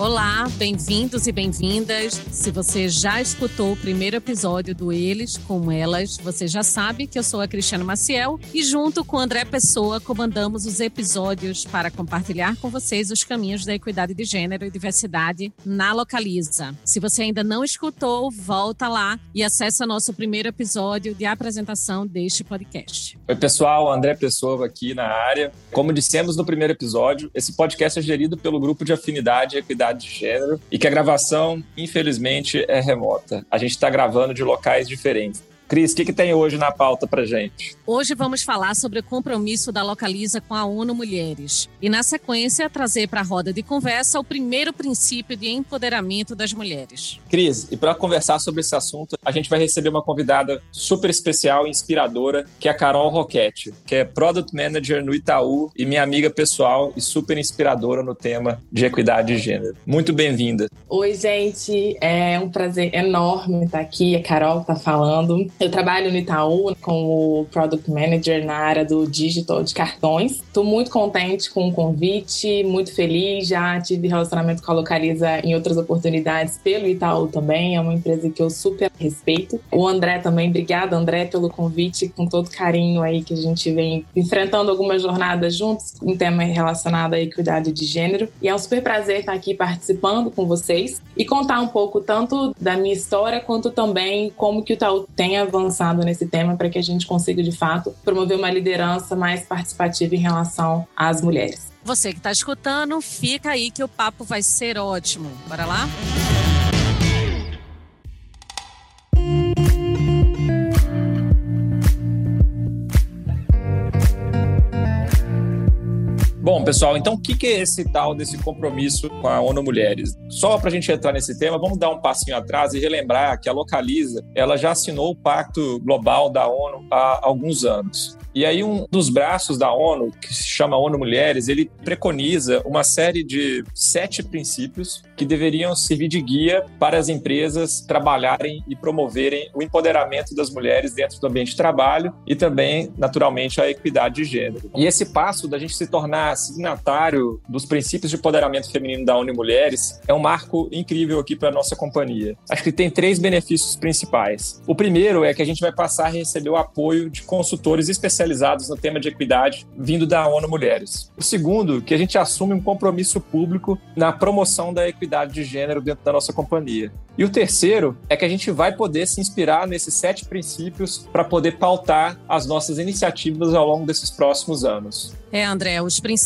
Olá, bem-vindos e bem-vindas. Se você já escutou o primeiro episódio do Eles com Elas, você já sabe que eu sou a Cristiana Maciel e junto com André Pessoa comandamos os episódios para compartilhar com vocês os caminhos da equidade de gênero e diversidade na Localiza. Se você ainda não escutou, volta lá e acessa nosso primeiro episódio de apresentação deste podcast. Oi, pessoal, André Pessoa aqui na área. Como dissemos no primeiro episódio, esse podcast é gerido pelo grupo de afinidade e equidade de gênero e que a gravação, infelizmente, é remota. A gente está gravando de locais diferentes. Cris, o que, que tem hoje na pauta para gente? Hoje vamos falar sobre o compromisso da Localiza com a ONU Mulheres. E, na sequência, trazer para a roda de conversa o primeiro princípio de empoderamento das mulheres. Cris, e para conversar sobre esse assunto, a gente vai receber uma convidada super especial e inspiradora, que é a Carol Roquette, que é Product Manager no Itaú e minha amiga pessoal e super inspiradora no tema de equidade de gênero. Muito bem-vinda. Oi, gente. É um prazer enorme estar aqui. A Carol está falando. Eu trabalho no Itaú como Product Manager na área do digital de cartões. Estou muito contente com o convite, muito feliz. Já tive relacionamento com a Localiza em outras oportunidades pelo Itaú também. É uma empresa que eu super respeito. O André também, obrigada, André, pelo convite, com todo carinho aí que a gente vem enfrentando algumas jornadas juntos em tema relacionado à equidade de gênero. E é um super prazer estar aqui participando com vocês e contar um pouco tanto da minha história quanto também como que o Itaú tem avançado nesse tema para que a gente consiga, de fato, promover uma liderança mais participativa em relação às mulheres. Você que está escutando, fica aí que o papo vai ser ótimo. Bora lá? Bom, pessoal, então o que é esse tal desse compromisso com a ONU Mulheres? Só para a gente entrar nesse tema, vamos dar um passinho atrás e relembrar que a Localiza ela já assinou o Pacto Global da ONU há alguns anos. E aí um dos braços da ONU, que se chama ONU Mulheres, ele preconiza uma série de sete princípios que deveriam servir de guia para as empresas trabalharem e promoverem o empoderamento das mulheres dentro do ambiente de trabalho e também, naturalmente, a equidade de gênero. E esse passo da gente se tornar signatário dos princípios de empoderamento feminino da ONU Mulheres é um marco incrível aqui para a nossa companhia. Acho que tem três benefícios principais. O primeiro é que a gente vai passar a receber o apoio de consultores especializados no tema de equidade vindo da ONU Mulheres. O segundo, que a gente assume um compromisso público na promoção da equidade de gênero dentro da nossa companhia. E o terceiro é que a gente vai poder se inspirar nesses sete princípios para poder pautar as nossas iniciativas ao longo desses próximos anos. É, André, os princípios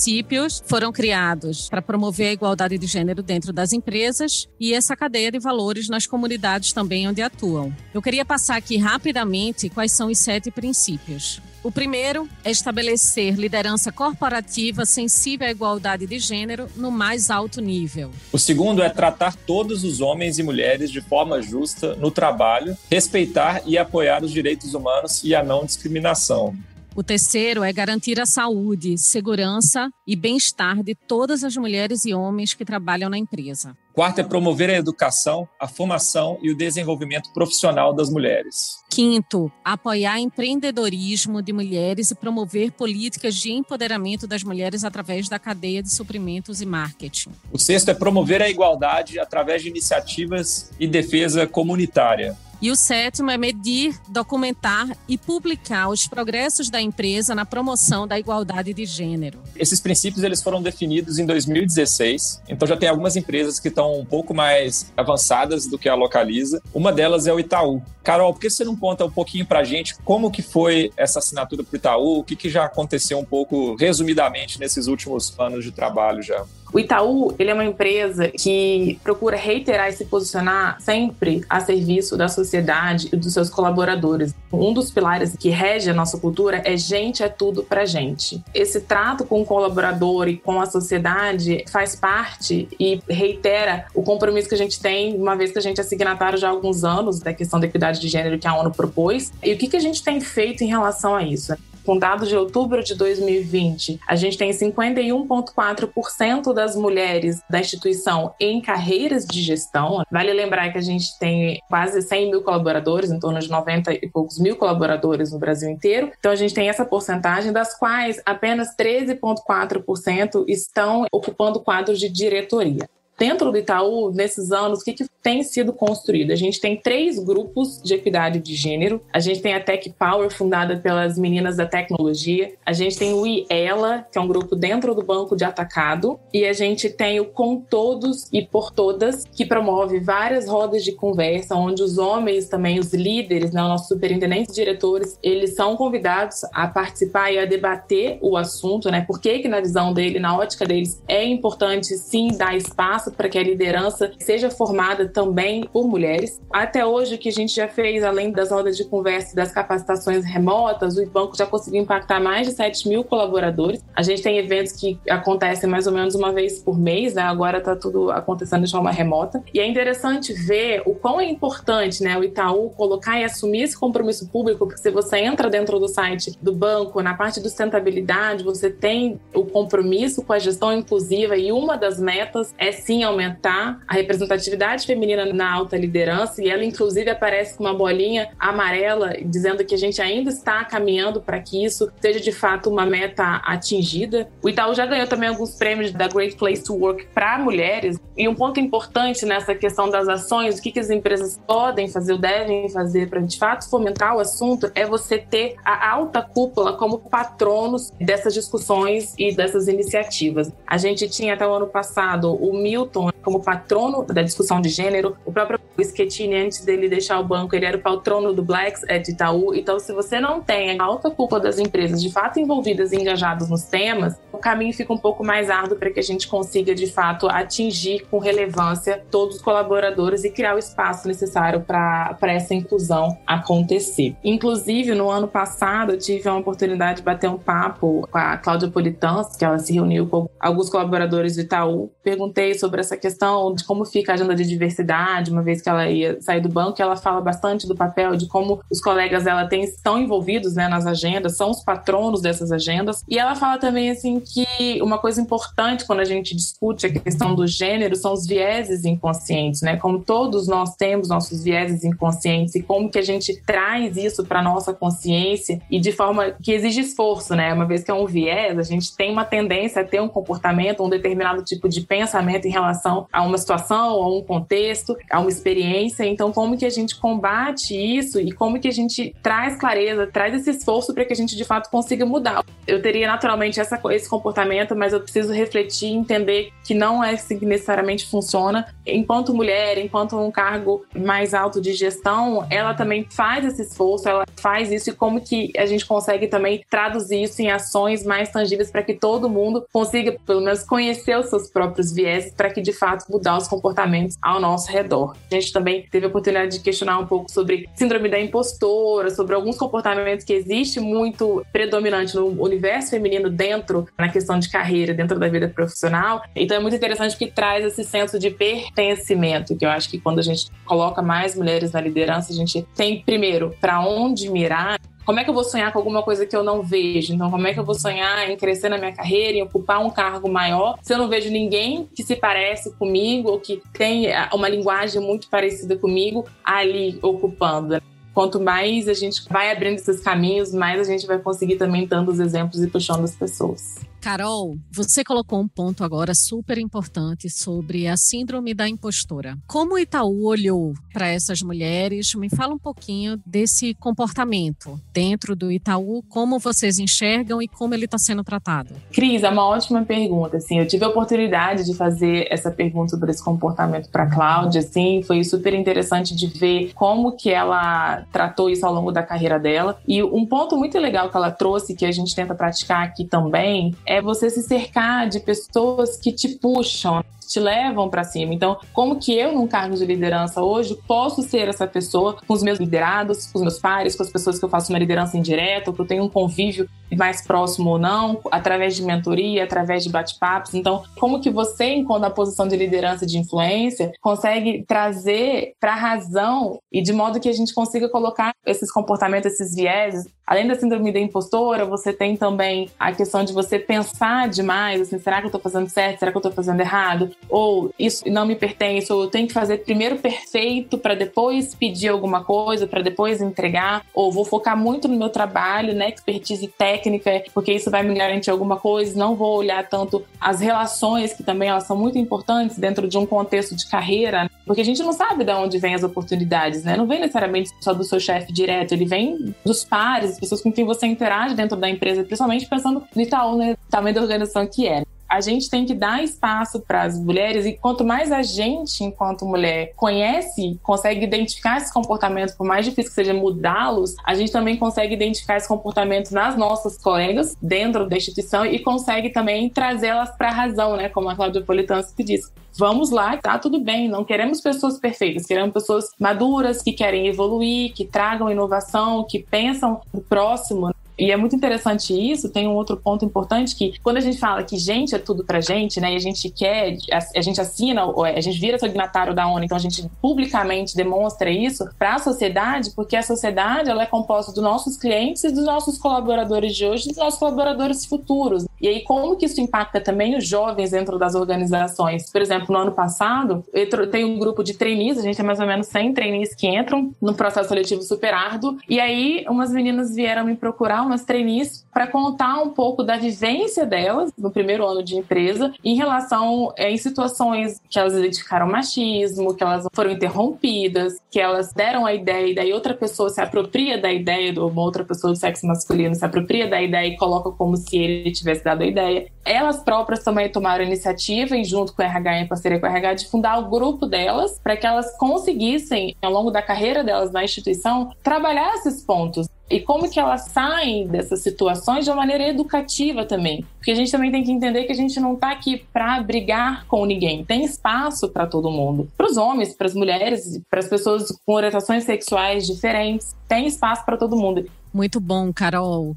foram criados para promover a igualdade de gênero dentro das empresas e essa cadeia de valores nas comunidades também onde atuam. Eu queria passar aqui rapidamente quais são os sete princípios. O primeiro é estabelecer liderança corporativa sensível à igualdade de gênero no mais alto nível. O segundo é tratar todos os homens e mulheres de forma justa no trabalho, respeitar e apoiar os direitos humanos e a não discriminação. O terceiro é garantir a saúde, segurança e bem-estar de todas as mulheres e homens que trabalham na empresa. Quarto é promover a educação, a formação e o desenvolvimento profissional das mulheres. Quinto, apoiar empreendedorismo de mulheres e promover políticas de empoderamento das mulheres através da cadeia de suprimentos e marketing. O sexto é promover a igualdade através de iniciativas e defesa comunitária. E o sétimo é medir, documentar e publicar os progressos da empresa na promoção da igualdade de gênero. Esses princípios eles foram definidos em 2016, então já tem algumas empresas que estão um pouco mais avançadas do que a Localiza. Uma delas é o Itaú. Carol, por que você não conta um pouquinho para a gente como que foi essa assinatura para o Itaú, o que, que já aconteceu um pouco resumidamente nesses últimos anos de trabalho já? O Itaú, ele é uma empresa que procura reiterar e se posicionar sempre a serviço da sociedade e dos seus colaboradores. Um dos pilares que rege a nossa cultura é gente é tudo pra gente. Esse trato com o colaborador e com a sociedade faz parte e reitera o compromisso que a gente tem, uma vez que a gente é signatário já há alguns anos da questão da equidade de gênero que a ONU propôs. E o que, que a gente tem feito em relação a isso? Com dados de outubro de 2020, a gente tem 51,4% das mulheres da instituição em carreiras de gestão. Vale lembrar que a gente tem quase 100 mil colaboradores, em torno de 90 e poucos mil colaboradores no Brasil inteiro. Então a gente tem essa porcentagem, das quais apenas 13,4% estão ocupando quadros de diretoria. Dentro do Itaú, nesses anos, o que, tem sido construído? A gente tem três grupos de equidade de gênero. A gente tem a Tech Power, fundada pelas meninas da tecnologia. A gente tem o IELA, que é um grupo dentro do banco de atacado. E a gente tem o Com Todos e Por Todas, que promove várias rodas de conversa, onde os homens também, os líderes, né, nossos superintendentes e diretores, eles são convidados a participar e a debater o assunto, né? Por que, que na visão dele, na ótica deles, é importante sim dar espaço para que a liderança seja formada também por mulheres. Até hoje, o que a gente já fez, além das rodas de conversa e das capacitações remotas, o banco já conseguiu impactar mais de 7 mil colaboradores. A gente tem eventos que acontecem mais ou menos uma vez por mês, né? Agora está tudo acontecendo de forma remota. E é interessante ver o quão é importante, né, o Itaú colocar e assumir esse compromisso público, porque se você entra dentro do site do banco, na parte de sustentabilidade, você tem o compromisso com a gestão inclusiva e uma das metas é sim aumentar a representatividade feminina na alta liderança e ela inclusive aparece com uma bolinha amarela dizendo que a gente ainda está caminhando para que isso seja de fato uma meta atingida. O Itaú já ganhou também alguns prêmios da Great Place to Work para mulheres e um ponto importante nessa questão das ações, o que, que as empresas podem fazer ou devem fazer para de fato fomentar o assunto é você ter a alta cúpula como patronos dessas discussões e dessas iniciativas. A gente tinha até o ano passado o Milton como patrono da discussão de gênero, o próprio Schettini, antes dele deixar o banco, ele era o patrono do Blacks de Itaú. Então, se você não tem a alta cúpula das empresas de fato envolvidas e engajadas nos temas, o caminho fica um pouco mais árduo para que a gente consiga de fato atingir com relevância todos os colaboradores e criar o espaço necessário para essa inclusão acontecer. Inclusive, no ano passado, eu tive a oportunidade de bater um papo com a Cláudia Politans, que ela se reuniu com alguns colaboradores do Itaú. Perguntei sobre essa questão de como fica a agenda de diversidade, uma vez que ela ia sair do banco, ela fala bastante do papel de como os colegas dela têm, estão envolvidos né, nas agendas, são os patronos dessas agendas. E ela fala também assim que uma coisa importante quando a gente discute a questão do gênero são os vieses inconscientes, né? Como todos nós temos nossos vieses inconscientes e como que a gente traz isso para nossa consciência e de forma que exige esforço, né? Uma vez que é um viés, a gente tem uma tendência a ter um comportamento, um determinado tipo de pensamento em relação a uma situação, a um contexto, a uma experiência. Então, como que a gente combate isso e como que a gente traz clareza, traz esse esforço para que a gente de fato consiga mudar? Eu teria naturalmente essa, esse comportamento, mas eu preciso refletir e entender que não é assim que necessariamente funciona. Enquanto mulher, enquanto um cargo mais alto de gestão, ela também faz esse esforço, ela faz isso e como que a gente consegue também traduzir isso em ações mais tangíveis para que todo mundo consiga, pelo menos, conhecer os seus próprios vieses para que de fato mudar os comportamentos ao nosso redor. A gente também teve a oportunidade de questionar um pouco sobre síndrome da impostora, sobre alguns comportamentos que existe muito predominante no universo feminino dentro na questão de carreira, dentro da vida profissional. Então é muito interessante porque traz esse senso de pertencimento, que eu acho que quando a gente coloca mais mulheres na liderança, a gente tem primeiro para onde mirar como é que eu vou sonhar com alguma coisa que eu não vejo? Então, como é que eu vou sonhar em crescer na minha carreira, em ocupar um cargo maior, se eu não vejo ninguém que se parece comigo ou que tem uma linguagem muito parecida comigo ali ocupando? Quanto mais a gente vai abrindo esses caminhos, mais a gente vai conseguir também dando os exemplos e puxando as pessoas. Carol, você colocou um ponto agora super importante sobre a síndrome da impostora. Como o Itaú olhou para essas mulheres? Me fala um pouquinho desse comportamento dentro do Itaú, como vocês enxergam e como ele está sendo tratado. Cris, é uma ótima pergunta. Assim, eu tive a oportunidade de fazer essa pergunta sobre esse comportamento para a Cláudia. Assim, foi super interessante de ver como que ela tratou isso ao longo da carreira dela. E um ponto muito legal que ela trouxe, que a gente tenta praticar aqui também, é é você se cercar de pessoas que te puxam, te levam para cima. Então, como que eu, num cargo de liderança hoje, posso ser essa pessoa com os meus liderados, com os meus pares, com as pessoas que eu faço uma liderança indireta, ou que eu tenho um convívio mais próximo ou não, através de mentoria, através de bate-papos. Então, como que você, enquanto a posição de liderança de influência, consegue trazer para a razão e de modo que a gente consiga colocar esses comportamentos, esses vieses, além da síndrome da impostora, você tem também a questão de você pensar demais, assim, será que eu estou fazendo certo? Será que eu estou fazendo errado? Ou isso não me pertence, ou eu tenho que fazer primeiro perfeito para depois pedir alguma coisa, para depois entregar, ou vou focar muito no meu trabalho, né, expertise técnica, porque isso vai me garantir alguma coisa, não vou olhar tanto as relações, que também elas são muito importantes dentro de um contexto de carreira, porque a gente não sabe de onde vem as oportunidades, né? Não vem necessariamente só do seu chefe direto, ele vem dos pares, as pessoas com quem você interage dentro da empresa, principalmente pensando no Itaú, né, tamanho da organização que é a gente tem que dar espaço para as mulheres e quanto mais a gente, enquanto mulher, conhece, consegue identificar esses comportamentos, por mais difícil que seja mudá-los, a gente também consegue identificar esses comportamentos nas nossas colegas dentro da instituição e consegue também trazê-las para a razão, né? Como a Cláudia Politansky disse. Vamos lá, tá tudo bem. Não queremos pessoas perfeitas, queremos pessoas maduras que querem evoluir, que tragam inovação, que pensam no próximo. E é muito interessante isso. Tem um outro ponto importante que quando a gente fala que gente é tudo pra gente, né? E a gente quer, a, a gente assina, a gente vira signatário da ONU, então a gente publicamente demonstra isso para a sociedade, porque a sociedade ela é composta dos nossos clientes dos nossos colaboradores de hoje dos nossos colaboradores futuros. E aí como que isso impacta também os jovens dentro das organizações? Por exemplo, no ano passado, eu tenho um grupo de trainees, a gente tem mais ou menos 100 trainees que entram no processo seletivo super árduo, e aí umas meninas vieram me procurar umas trainees para contar um pouco da vivência delas no primeiro ano de empresa em relação é, em situações que elas identificaram machismo, que elas foram interrompidas, que elas deram a ideia e daí outra pessoa se apropria da ideia, ou uma outra pessoa do sexo masculino se apropria da ideia e coloca como se ele tivesse dado a ideia. Elas próprias também tomaram a iniciativa, em junto com o RH, em parceria com o RH, de fundar o grupo delas para que elas conseguissem, ao longo da carreira delas na instituição, trabalhar esses pontos e como que elas saem dessas situações de uma maneira educativa também. Porque a gente também tem que entender que a gente não está aqui para brigar com ninguém. Tem espaço para todo mundo. Para os homens, para as mulheres, para as pessoas com orientações sexuais diferentes. Tem espaço para todo mundo. Muito bom, Carol.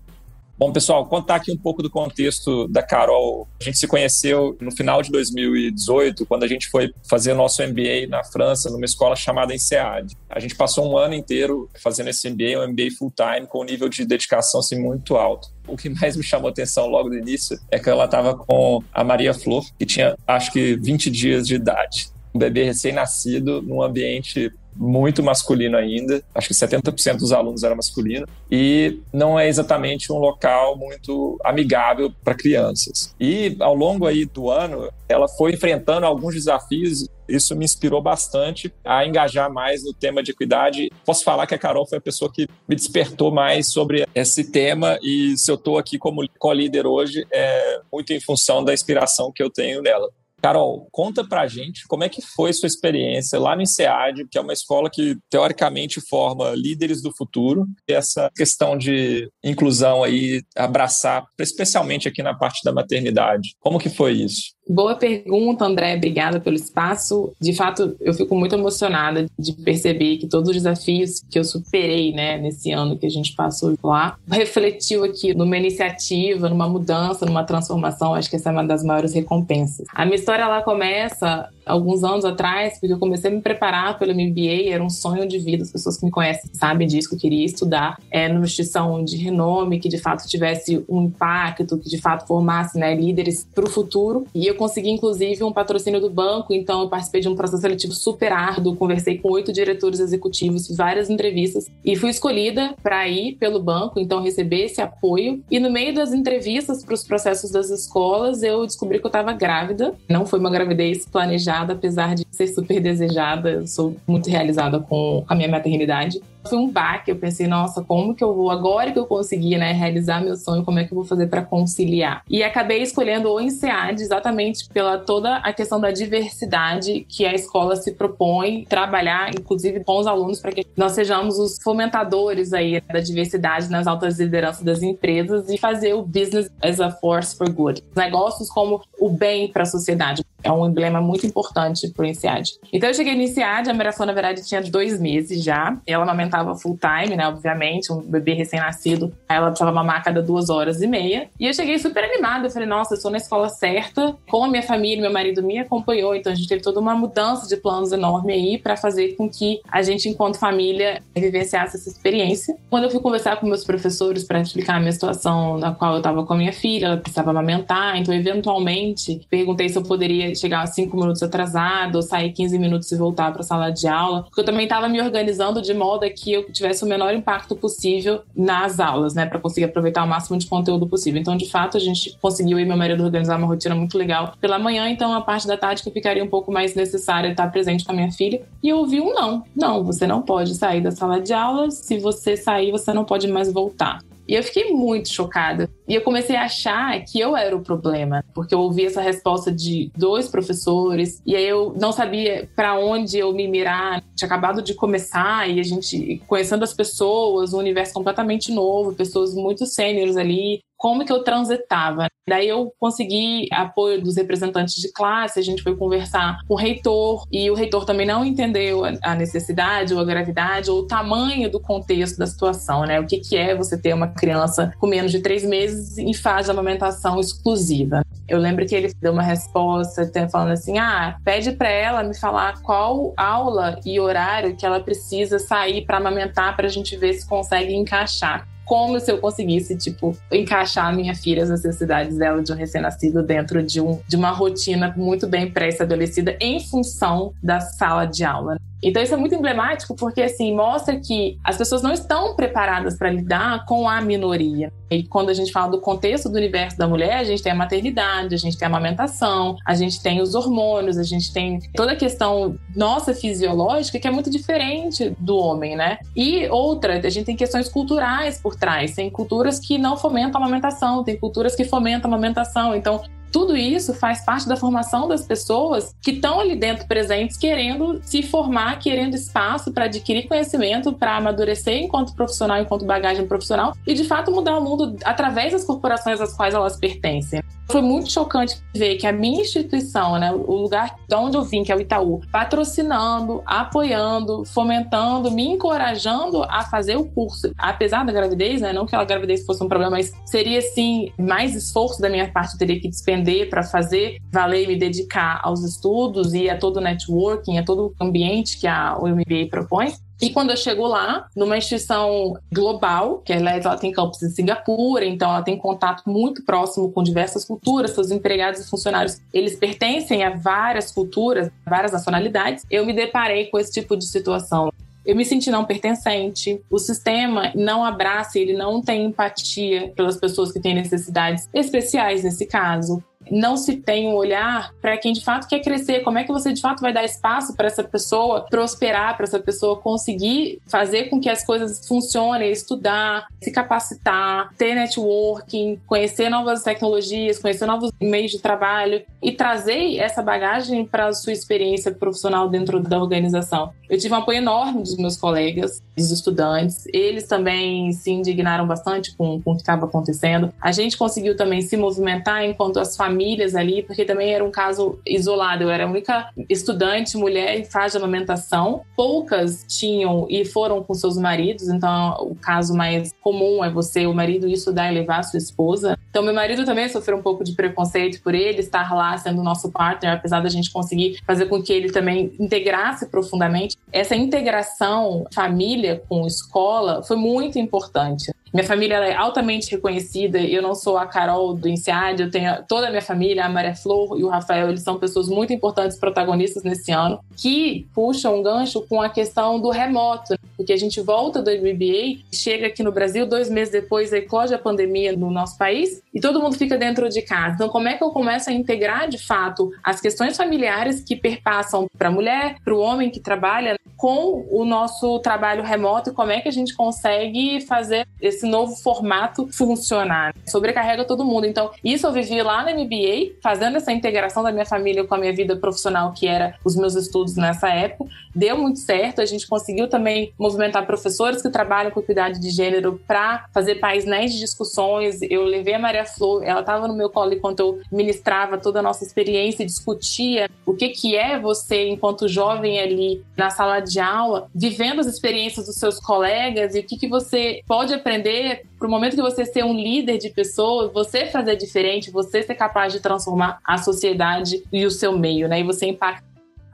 Bom, pessoal, contar aqui um pouco do contexto da Carol. A gente se conheceu no final de 2018, quando a gente foi fazer nosso MBA na França, numa escola chamada INSEAD. A gente passou um ano inteiro fazendo esse MBA, um MBA full-time, com um nível de dedicação assim, muito alto. O que mais me chamou atenção logo no início é que ela estava com a Maria Flor, que tinha acho que 20 dias de idade. Um bebê recém-nascido num ambiente muito masculino ainda, acho que 70% dos alunos era masculino, e não é exatamente um local muito amigável para crianças. E ao longo aí do ano, ela foi enfrentando alguns desafios isso me inspirou bastante a engajar mais no tema de equidade. Posso falar que a Carol foi a pessoa que me despertou mais sobre esse tema e se eu estou aqui como co-líder hoje é muito em função da inspiração que eu tenho nela. Carol, conta pra gente como é que foi sua experiência lá no INSEAD, que é uma escola que teoricamente forma líderes do futuro. E essa questão de inclusão aí, abraçar, especialmente aqui na parte da maternidade. Como que foi isso? Boa pergunta, André. Obrigada pelo espaço. De fato, eu fico muito emocionada de perceber que todos os desafios que eu superei, né, nesse ano que a gente passou lá, refletiu aqui numa iniciativa, numa mudança, numa transformação. Acho que essa é uma das maiores recompensas. A minha história lá começa alguns anos atrás, porque eu comecei a me preparar pelo MBA, era um sonho de vida, as pessoas que me conhecem sabem disso, que eu queria estudar é, numa instituição de renome, que de fato tivesse um impacto, que de fato formasse né, líderes para o futuro. E eu consegui, inclusive, um patrocínio do banco, então eu participei de um processo seletivo super árduo, conversei com oito diretores executivos, fiz várias entrevistas e fui escolhida para ir pelo banco, então receber esse apoio. E no meio das entrevistas para os processos das escolas, eu descobri que eu estava grávida. Não foi uma gravidez planejada apesar de ser super desejada. Eu sou muito realizada com a minha maternidade foi um baque. Eu pensei, nossa, como que eu vou, agora que eu consegui né, realizar meu sonho, como é que eu vou fazer para conciliar? E acabei escolhendo o INSEAD exatamente pela toda a questão da diversidade que a escola se propõe trabalhar, inclusive com os alunos, para que nós sejamos os fomentadores aí da diversidade nas altas lideranças das empresas e fazer o business as a force for good. Negócios como o bem para a sociedade. É um emblema muito importante para o INSEAD. Então eu cheguei no INSEAD, a Maria na verdade, tinha dois meses já. Ela amamentava amamentava full time, né? Obviamente, um bebê recém-nascido, ela precisava mamar a cada duas horas e meia. E eu cheguei super animada. Eu falei, nossa, eu sou na escola certa, com a minha família, meu marido me acompanhou, então a gente teve toda uma mudança de planos enorme aí para fazer com que a gente, enquanto família, vivenciasse essa experiência. Quando eu fui conversar com meus professores para explicar a minha situação, na qual eu estava com a minha filha, ela precisava amamentar, então eventualmente perguntei se eu poderia chegar cinco minutos atrasado, ou sair 15 minutos e voltar para a sala de aula, porque eu também estava me organizando de modo que eu tivesse o menor impacto possível nas aulas, né, para conseguir aproveitar o máximo de conteúdo possível. Então, de fato, a gente conseguiu e meu marido organizar uma rotina muito legal pela manhã, então a parte da tarde que ficaria um pouco mais necessária estar presente com a minha filha. E eu ouvi um não. Não, você não pode sair da sala de aula. Se você sair, você não pode mais voltar. E eu fiquei muito chocada. E eu comecei a achar que eu era o problema, porque eu ouvi essa resposta de dois professores, e aí eu não sabia para onde eu me mirar. Tinha acabado de começar e a gente conhecendo as pessoas, um universo completamente novo, pessoas muito sêniores ali, como que eu transitava. Daí eu consegui apoio dos representantes de classe, a gente foi conversar com o reitor e o reitor também não entendeu a necessidade ou a gravidade ou o tamanho do contexto da situação, né? O que, que é você ter uma criança com menos de três meses em fase de amamentação exclusiva. Eu lembro que ele deu uma resposta falando assim: ah, pede para ela me falar qual aula e horário que ela precisa sair para amamentar para a gente ver se consegue encaixar como se eu conseguisse, tipo, encaixar a minha filha, as necessidades dela de um recém-nascido dentro de, um, de uma rotina muito bem pré-estabelecida em função da sala de aula. Então isso é muito emblemático porque assim mostra que as pessoas não estão preparadas para lidar com a minoria. E quando a gente fala do contexto do universo da mulher, a gente tem a maternidade, a gente tem a amamentação, a gente tem os hormônios, a gente tem toda a questão nossa fisiológica que é muito diferente do homem, né? E outra, a gente tem questões culturais por trás. Tem culturas que não fomentam a amamentação, tem culturas que fomentam a amamentação. Então, tudo isso faz parte da formação das pessoas que estão ali dentro presentes, querendo se formar, querendo espaço para adquirir conhecimento, para amadurecer enquanto profissional, enquanto bagagem profissional e de fato mudar o mundo através das corporações às quais elas pertencem. Foi muito chocante ver que a minha instituição, né, o lugar de onde eu vim, que é o Itaú, patrocinando, apoiando, fomentando, me encorajando a fazer o curso. Apesar da gravidez, né, não que a gravidez fosse um problema, mas seria sim mais esforço da minha parte eu teria que despender para fazer valer me dedicar aos estudos e a todo o networking, a todo o ambiente que a UMBA propõe. E quando eu chego lá, numa instituição global, que ela, ela tem campus em Singapura, então ela tem contato muito próximo com diversas culturas, seus empregados e funcionários, eles pertencem a várias culturas, várias nacionalidades, eu me deparei com esse tipo de situação. Eu me senti não pertencente. O sistema não abraça, ele não tem empatia pelas pessoas que têm necessidades especiais nesse caso não se tem um olhar para quem de fato quer crescer. Como é que você de fato vai dar espaço para essa pessoa prosperar, para essa pessoa conseguir fazer com que as coisas funcionem, estudar, se capacitar, ter networking, conhecer novas tecnologias, conhecer novos meios de trabalho e trazer essa bagagem para a sua experiência profissional dentro da organização. Eu tive um apoio enorme dos meus colegas, dos estudantes. Eles também se indignaram bastante com, com o que estava acontecendo. A gente conseguiu também se movimentar enquanto as famílias famílias ali, porque também era um caso isolado. Eu era a única estudante mulher em fase de amamentação. Poucas tinham e foram com seus maridos, então o caso mais comum é você, o marido, estudar e levar a sua esposa. Então, meu marido também sofreu um pouco de preconceito por ele estar lá sendo nosso partner, apesar da gente conseguir fazer com que ele também integrasse profundamente. Essa integração família com escola foi muito importante. Minha família é altamente reconhecida. Eu não sou a Carol do INSEAD, eu tenho toda a minha família, a Maria Flor e o Rafael, eles são pessoas muito importantes, protagonistas nesse ano, que puxam um gancho com a questão do remoto, porque a gente volta do MBA, chega aqui no Brasil, dois meses depois eclode a pandemia no nosso país e todo mundo fica dentro de casa. Então, como é que eu começo a integrar de fato as questões familiares que perpassam para a mulher, para o homem que trabalha com o nosso trabalho remoto e como é que a gente consegue fazer esse novo formato funcionar? Sobrecarrega todo mundo. Então, isso eu vivi lá no MBA, fazendo essa integração da minha família com a minha vida profissional, que era os meus estudos nessa época. Deu muito certo, a gente conseguiu também movimentar professores que trabalham com equidade de gênero para fazer painéis de discussões. Eu levei a Maria Flor, ela estava no meu colo enquanto eu ministrava toda a nossa experiência e discutia o que, que é você, enquanto jovem ali na sala de aula, vivendo as experiências dos seus colegas e o que, que você pode aprender para o momento que você ser um líder de pessoas, você fazer diferente, você ser capaz de transformar a sociedade e o seu meio, né? E você impactar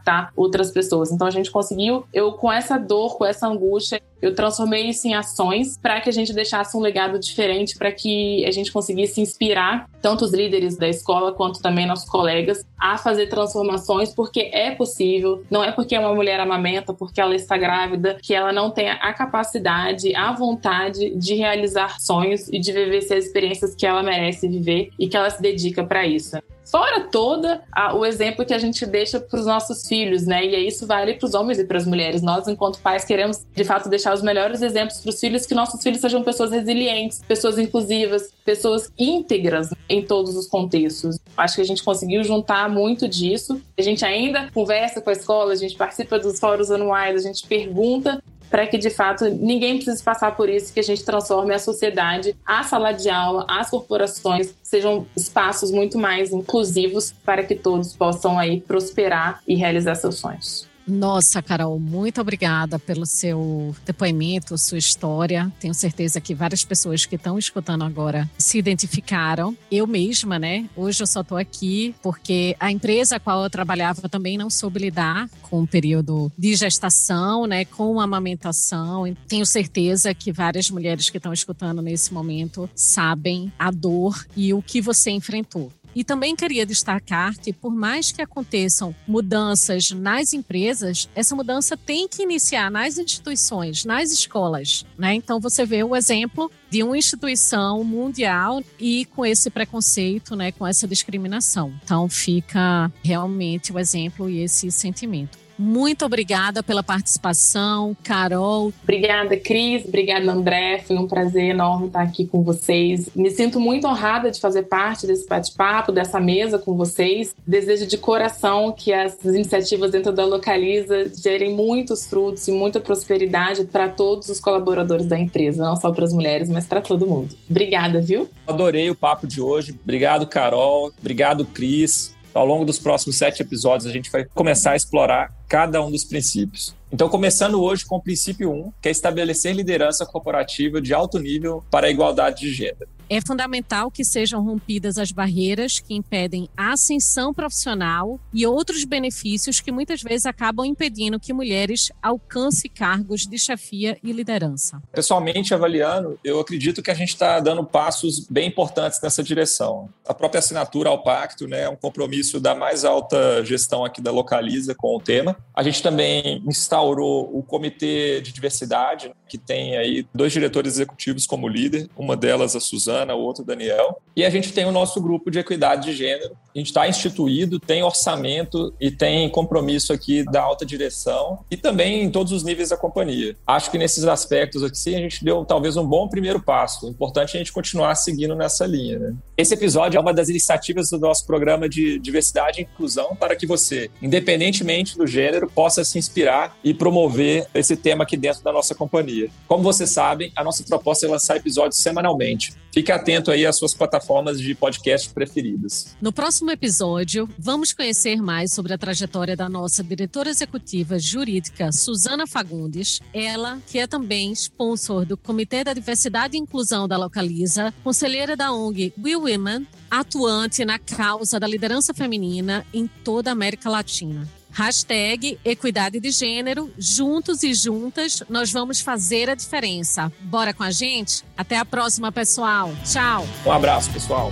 impactar outras pessoas. Então a gente conseguiu, eu com essa dor, com essa angústia, eu transformei isso em ações para que a gente deixasse um legado diferente, para que a gente conseguisse inspirar tanto os líderes da escola quanto também nossos colegas a fazer transformações, porque é possível. Não é porque uma mulher amamenta, porque ela está grávida, que ela não tenha a capacidade, a vontade de realizar sonhos e de viver as experiências que ela merece viver e que ela se dedica para isso. Fora toda a, o exemplo que a gente deixa para os nossos filhos, né? E isso vale para os homens e para as mulheres. Nós, enquanto pais, queremos de fato deixar os melhores exemplos para os filhos, que nossos filhos sejam pessoas resilientes, pessoas inclusivas, pessoas íntegras em todos os contextos. Acho que a gente conseguiu juntar muito disso. A gente ainda conversa com a escola, a gente participa dos fóruns anuais, a gente pergunta para que de fato ninguém precise passar por isso, que a gente transforme a sociedade, a sala de aula, as corporações sejam espaços muito mais inclusivos para que todos possam aí prosperar e realizar seus sonhos. Nossa, Carol, muito obrigada pelo seu depoimento, sua história. Tenho certeza que várias pessoas que estão escutando agora se identificaram. Eu mesma, né? Hoje eu só estou aqui porque a empresa a qual eu trabalhava também não soube lidar com o período de gestação, né? Com amamentação. Tenho certeza que várias mulheres que estão escutando nesse momento sabem a dor e o que você enfrentou. E também queria destacar que, por mais que aconteçam mudanças nas empresas, essa mudança tem que iniciar nas instituições, nas escolas. Né? Então, você vê o exemplo de uma instituição mundial e com esse preconceito, né, com essa discriminação. Então, fica realmente o exemplo e esse sentimento. Muito obrigada pela participação, Carol. Obrigada, Cris. Obrigada, André. Foi um prazer enorme estar aqui com vocês. Me sinto muito honrada de fazer parte desse bate-papo, dessa mesa com vocês. Desejo de coração que as iniciativas dentro da Localiza gerem muitos frutos e muita prosperidade para todos os colaboradores da empresa, não só para as mulheres, mas para todo mundo. Obrigada, viu? Adorei o papo de hoje. Obrigado, Carol. Obrigado, Cris. Ao longo dos próximos sete episódios, a gente vai começar a explorar cada um dos princípios. Então, começando hoje com o princípio 1, que é estabelecer liderança corporativa de alto nível para a igualdade de gênero. É fundamental que sejam rompidas as barreiras que impedem a ascensão profissional e outros benefícios que muitas vezes acabam impedindo que mulheres alcancem cargos de chefia e liderança. Pessoalmente, avaliando, eu acredito que a gente está dando passos bem importantes nessa direção. A própria assinatura ao pacto né, é um compromisso da mais alta gestão aqui da Localiza com o tema. A gente também instaurou o Comitê de Diversidade, que tem aí dois diretores executivos como líder, uma delas a Suzana, Ana, o outro Daniel. E a gente tem o nosso grupo de equidade de gênero. A gente está instituído, tem orçamento e tem compromisso aqui da alta direção e também em todos os níveis da companhia. Acho que nesses aspectos aqui a gente deu talvez um bom primeiro passo. Importante a gente continuar seguindo nessa linha. Né? Esse episódio é uma das iniciativas do nosso programa de diversidade e inclusão para que você, independentemente do gênero, possa se inspirar e promover esse tema aqui dentro da nossa companhia. Como vocês sabem, a nossa proposta é lançar episódios semanalmente. Fique atento aí às suas plataformas de podcast preferidas. No próximo episódio, vamos conhecer mais sobre a trajetória da nossa diretora executiva jurídica, Suzana Fagundes. Ela, que é também sponsor do Comitê da Diversidade e Inclusão da Localiza, conselheira da ONG We Women, atuante na causa da liderança feminina em toda a América Latina. Hashtag Equidade de Gênero. Juntos e juntas, nós vamos fazer a diferença. Bora com a gente? Até a próxima, pessoal. Tchau. Um abraço, pessoal.